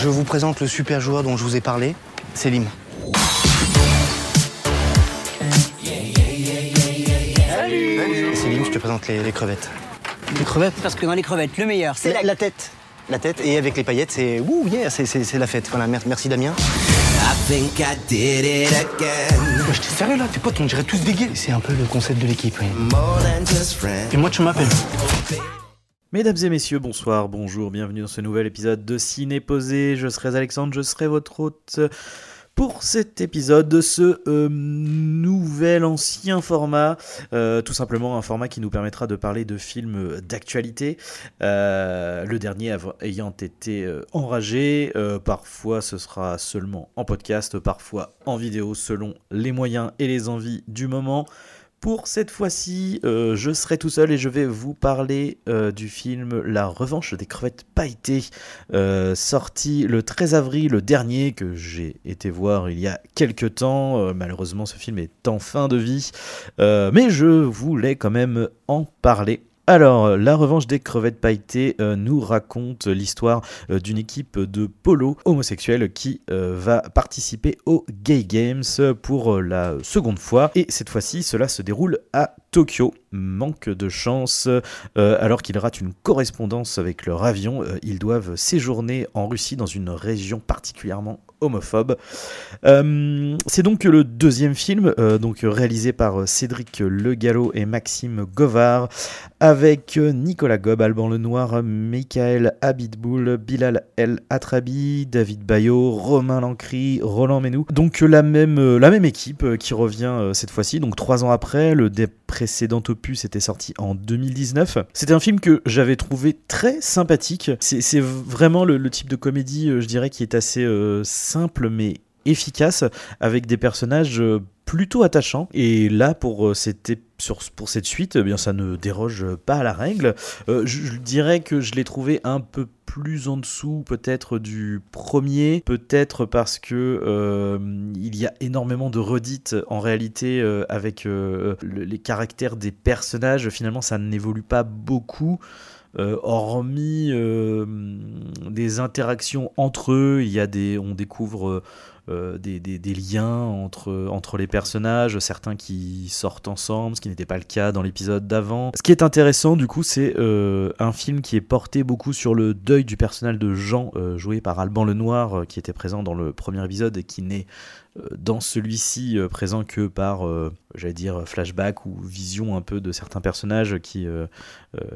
Je vous présente le super joueur dont je vous ai parlé, Selim. Salut Selim, je te présente les, les crevettes. Les crevettes Parce que dans les crevettes, le meilleur, c'est la... la... tête. La tête, et avec les paillettes, c'est ouh, yeah, c'est- la fête. Voilà, mer- merci Damien. I think I did it again. Ouais, J'étais sérieux là, tes potes, on dirait tous des gays. C'est un peu le concept de l'équipe, oui. More than just friends. Et moi, tu m'appelles. Mesdames et messieurs, bonsoir, bonjour, bienvenue dans ce nouvel épisode de Ciné Posé. Je serai Alexandre, je serai votre hôte pour cet épisode de ce euh, nouvel ancien format. Euh, tout simplement un format qui nous permettra de parler de films d'actualité. Euh, le dernier ayant été enragé. Parfois ce sera seulement en podcast, parfois en vidéo selon les moyens et les envies du moment. Pour cette fois-ci, euh, je serai tout seul et je vais vous parler euh, du film La revanche des crevettes pailletées, euh, sorti le 13 avril dernier, que j'ai été voir il y a quelques temps. Malheureusement, ce film est en fin de vie, mais je voulais quand même en parler. Alors, La revanche des crevettes pailletées euh, nous raconte l'histoire euh, d'une équipe de polo homosexuels qui euh, va participer aux Gay Games pour euh, la seconde fois. Et cette fois-ci, cela se déroule à Tokyo. Manque de chance, euh, alors qu'ils ratent une correspondance avec leur avion, euh, ils doivent séjourner en Russie dans une région particulièrement homophobe. Euh, c'est donc le deuxième film, euh, donc réalisé par Cédric Le Gallo et Maxime Govard, avec Nicolas Gob, Alban Lenoir, Michael Abitboul, Bilal El Atrabi, David Bayo, Romain Lancry, Roland Menou. Donc la même, euh, la même équipe euh, qui revient euh, cette fois-ci, donc trois ans après. Le précédent opus était sorti en 2019. C'était un film que j'avais trouvé très sympathique. C'est vraiment le, type de comédie, euh, je dirais, qui est assez euh, simple mais efficace, avec des personnages euh, plutôt attachants. Et là, pour, euh, cette, pour cette suite, eh bien, ça ne déroge pas à la règle. Euh, je, dirais que je l'ai trouvé un peu plus en dessous peut-être du premier, peut-être parce que euh, il y a énormément de redites en réalité avec le- les caractères des personnages. Finalement, ça n'évolue pas beaucoup. Hormis des interactions entre eux, il y a des, on découvre euh, des, liens entre, les personnages, certains qui sortent ensemble, ce qui n'était pas le cas dans l'épisode d'avant. Ce qui est intéressant, du coup, c'est euh, un film qui est porté beaucoup sur le deuil du personnage de Jean, euh, joué par Alban Lenoir, qui était présent dans le premier épisode et qui n'est dans celui-ci euh, présent que par, euh, j'allais dire, flashback ou vision un peu de certains personnages qui, euh,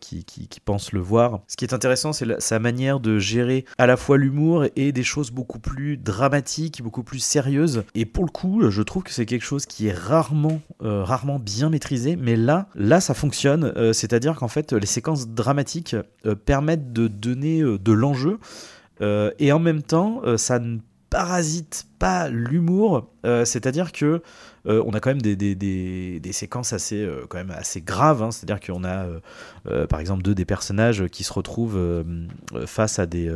qui, qui, pensent le voir. Ce qui est intéressant, c'est sa manière de gérer à la fois l'humour et des choses beaucoup plus dramatiques, beaucoup plus sérieuses. Et pour le coup, je trouve que c'est quelque chose qui est rarement, rarement bien maîtrisé, mais là, là, ça fonctionne. C'est-à-dire qu'en fait, les séquences dramatiques permettent de donner de l'enjeu. Et en même temps, ça ne parasite pas l'humour, euh, c'est-à-dire que euh, on a quand même des, des, des, séquences assez, euh, quand même assez graves, hein. c'est-à-dire qu'on a par exemple deux des personnages qui se retrouvent face à des,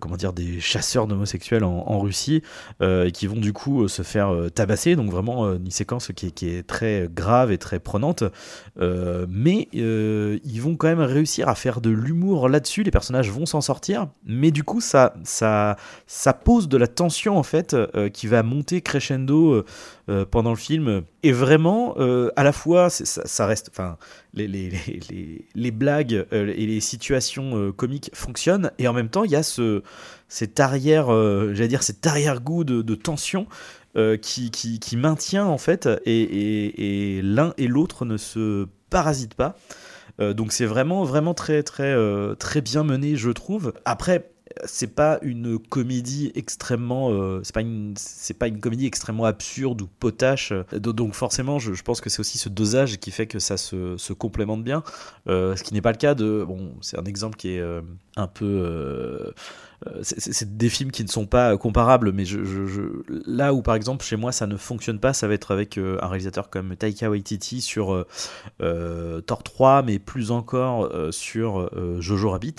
comment dire, des chasseurs d'homosexuels en, Russie et qui vont du coup se faire tabasser, donc vraiment une séquence qui est, qui est très grave et très prenante, mais ils vont quand même réussir à faire de l'humour là-dessus, les personnages vont s'en sortir, mais du coup ça, ça, ça pose de la tension en fait euh, qui va monter crescendo euh, euh, pendant le film. Et vraiment euh, à la fois ça, reste enfin les, les, les, blagues euh, et les situations euh, comiques fonctionnent. Et en même temps il y a ce cet arrière euh, j'allais dire cet arrière goût de, tension euh, qui, qui, qui maintient en fait et, et, et l'un et l'autre ne se parasitent pas. Euh, donc c'est vraiment vraiment très très euh, très bien mené je trouve. Après c'est pas une comédie extrêmement euh, c'est pas une c'est pas une comédie extrêmement absurde ou potache. Euh, do- donc forcément je, pense que c'est aussi ce dosage qui fait que ça se, se complémente bien. Euh, ce qui n'est pas le cas de bon c'est un exemple qui est un peu c'est- des films qui ne sont pas comparables, mais là où par exemple chez moi ça ne fonctionne pas, ça va être avec un réalisateur comme Taika Waititi sur euh, Thor 3, mais plus encore sur Jojo Rabbit,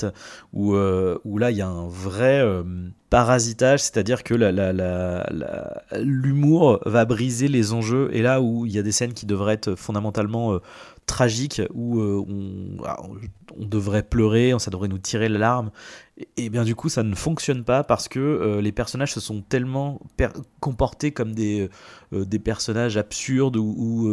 où, où là il y a un vrai euh, parasitage, c'est-à-dire que l'humour va briser les enjeux, et là où il y a des scènes qui devraient être fondamentalement euh, tragique où on, ah, on, devrait pleurer, ça devrait nous tirer la larme. Et, bien du coup, ça ne fonctionne pas parce que les personnages se sont tellement comportés comme des personnages absurdes ou,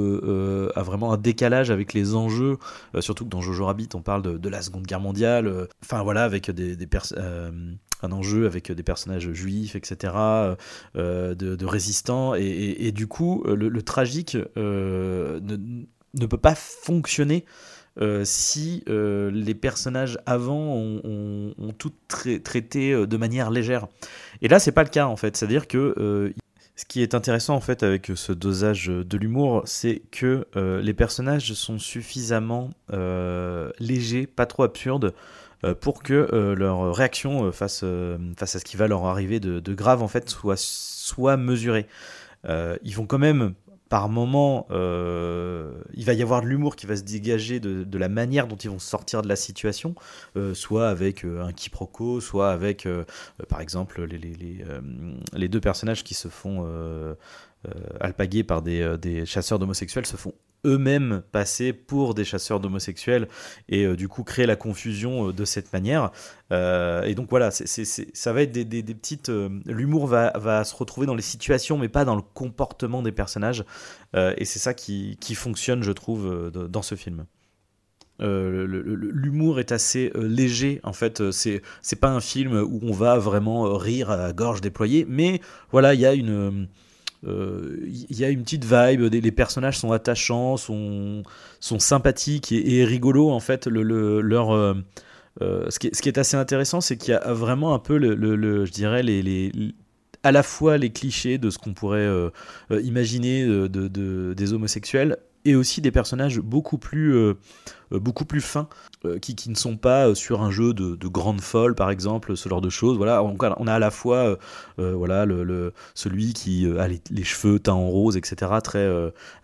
à vraiment un décalage avec les enjeux. surtout que dans Jojo Rabbit, on parle de, la Seconde Guerre mondiale. Enfin voilà, avec des, personnes un enjeu avec des personnages juifs, etc., euh, de, résistants, et, du coup, le, tragique euh, ne, peut pas fonctionner euh, si les personnages avant ont, tout traité de manière légère. Et là, c'est pas le cas en fait. C'est-à-dire que ce qui est intéressant en fait avec ce dosage de l'humour, c'est que les personnages sont suffisamment légers, pas trop absurdes, euh, pour que euh, leur réaction euh, face, à ce qui va leur arriver de, grave en fait soit mesurée. ils vont quand même par moment, il va y avoir de l'humour qui va se dégager de, la manière dont ils vont sortir de la situation, soit avec un quiproquo, soit avec, par exemple, les, deux personnages qui se font alpaguer par des chasseurs d'homosexuels se font eux-mêmes passer pour des chasseurs d'homosexuels et euh, du coup créer la confusion euh, de cette manière. Euh, et donc voilà, ça va être des, des, petites... l'humour va, va, se retrouver dans les situations mais pas dans le comportement des personnages. et c'est ça qui, qui, fonctionne, je trouve, dans ce film. l'humour est assez léger en fait c'est c'est pas un film où on va vraiment rire à gorge déployée mais voilà il y a une il euh, y a une petite vibe, les personnages sont attachants, sont, sont sympathiques et, rigolos en fait. Le, leur, euh, euh, ce, qui est, ce, qui est, assez intéressant, c'est qu'il y a vraiment un peu, le, je dirais, les, à la fois les clichés de ce qu'on pourrait imaginer de, de, des homosexuels et aussi des personnages beaucoup plus beaucoup plus fins, euh, qui, qui, ne sont pas euh, sur un jeu de, de grande folle, par exemple, ce genre de choses. Voilà, on, on a à la fois voilà, le, celui qui a les, cheveux teints en rose, etc., très,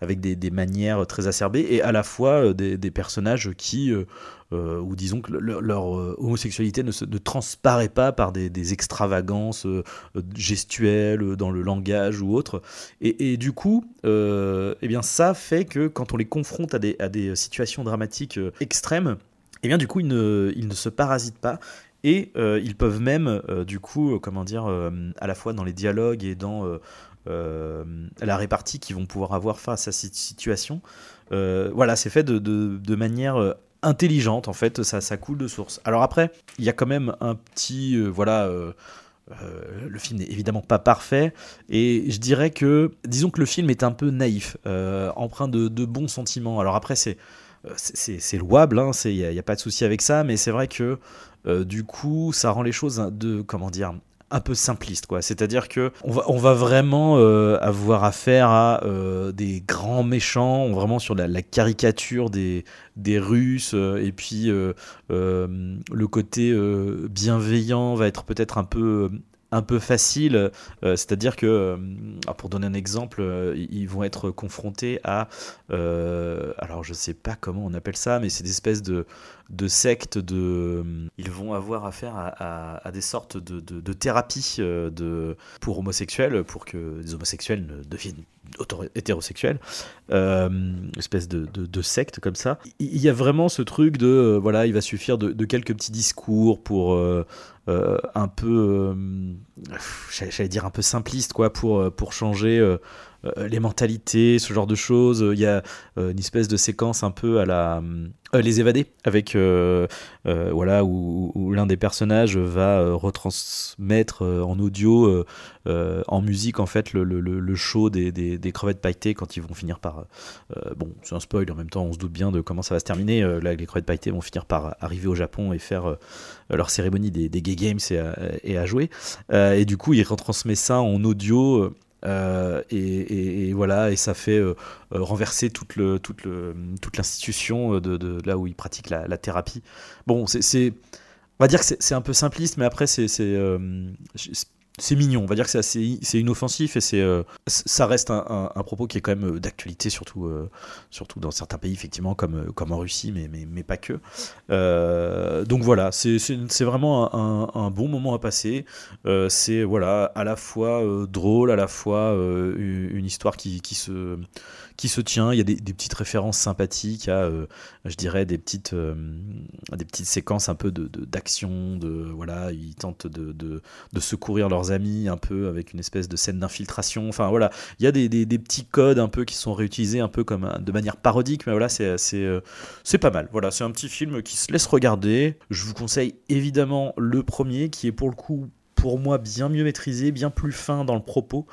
avec des, des, manières très acerbées, et à la fois des, personnages qui euh, ou disons que leur homosexualité ne, se, ne transparaît pas par des, des extravagances gestuelles dans le langage ou autre. Et, et du coup, eh bien, ça fait que quand on les confronte à des, à des situations dramatiques euh, extrême, et eh bien du coup ils ne, se parasitent pas et euh, ils peuvent même euh, du coup comment dire à la fois dans les dialogues et dans la répartie qu'ils vont pouvoir avoir face à cette situation voilà c'est fait de, manière intelligente en fait ça, coule de source. Alors après il y a quand même un petit voilà le film n'est évidemment pas parfait et je dirais que disons que le film est un peu naïf empreint de, de bons sentiments. Alors après c'est c'est louable, il hein, n'y a, pas de souci avec ça, mais c'est vrai que euh, du coup, ça rend les choses de, comment dire, un peu simpliste quoi. C'est à dire que on va, vraiment euh, avoir affaire à des grands méchants vraiment sur la, caricature des russes et puis le côté bienveillant va être peut-être un peu un peu facile. Euh, c'est-à-dire que, euh, pour donner un exemple, euh, ils vont être confrontés à, alors je sais pas comment on appelle ça, mais c'est des espèces de, sectes de, ils vont avoir affaire à, des sortes de, de, thérapie de, pour homosexuels, pour que les homosexuels ne deviennent hétérosexuels, espèce de, secte comme ça. Il y a vraiment ce truc de, voilà, il va suffire de, quelques petits discours pour euh, un peu, euh, j'allais dire un peu simpliste, quoi, pour, euh, pour changer les mentalités, ce genre de choses. Il y a une espèce de séquence un peu à la Les Évadés, avec voilà où, l'un des personnages va retransmettre en audio, en musique en fait le, le, le show des, des, des, crevettes pailletées quand ils vont finir par bon c'est un spoil en même temps on se doute bien de comment ça va se terminer. là les crevettes pailletées vont finir par arriver au Japon et faire leur cérémonie des, des gay games et à, jouer. Euh, et du coup, il retransmet ça en audio. Euh, et, voilà, et ça fait euh, renverser toute, l'institution de, là où il pratique la, thérapie. Bon, on va dire que c'est, un peu simpliste, mais après, c'est mignon. On va dire que c'est assez, c'est inoffensif et c'est, euh, ça reste un, un, propos qui est quand même d'actualité, surtout, euh, surtout dans certains pays effectivement comme, comme en Russie, mais, mais, mais pas que. Euh, donc voilà, c'est, c'est, vraiment un, bon moment à passer. c'est voilà, à la fois drôle, à la fois une histoire qui, qui se qui se tient. Il y a des, petites références sympathiques à, euh, je dirais, des petites, euh, des petites séquences un peu de, d'action. De, voilà, ils tentent de, de, secourir leurs amis un peu avec une espèce de scène d'infiltration. Enfin voilà, il y a des, des, petits codes un peu qui sont réutilisés un peu comme de manière parodique, mais voilà, c'est, c'est, euh, c'est pas mal. Voilà, c'est un petit film qui se laisse regarder. Je vous conseille évidemment le premier qui est pour le coup pour moi bien mieux maîtrisé, bien plus fin dans le propos.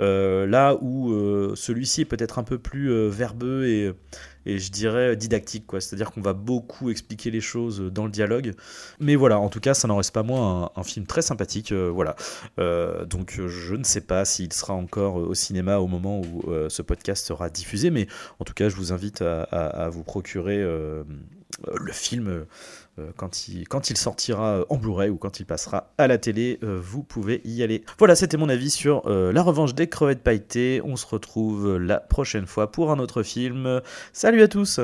Euh, là où euh, celui-ci est peut-être un peu plus euh, verbeux et, et, je dirais didactique, quoi. C'est-à-dire qu'on va beaucoup expliquer les choses dans le dialogue. Mais voilà, en tout cas, ça n'en reste pas moins un, film très sympathique. voilà. donc je ne sais pas s'il sera encore au cinéma au moment où ce podcast sera diffusé, mais en tout cas, je vous invite à, à vous procurer le film euh, quand il, quand il sortira en Blu-ray ou quand il passera à la télé, euh, vous pouvez y aller. Voilà, c'était mon avis sur euh, La revanche des crevettes pailletées. On se retrouve la prochaine fois pour un autre film. Salut à tous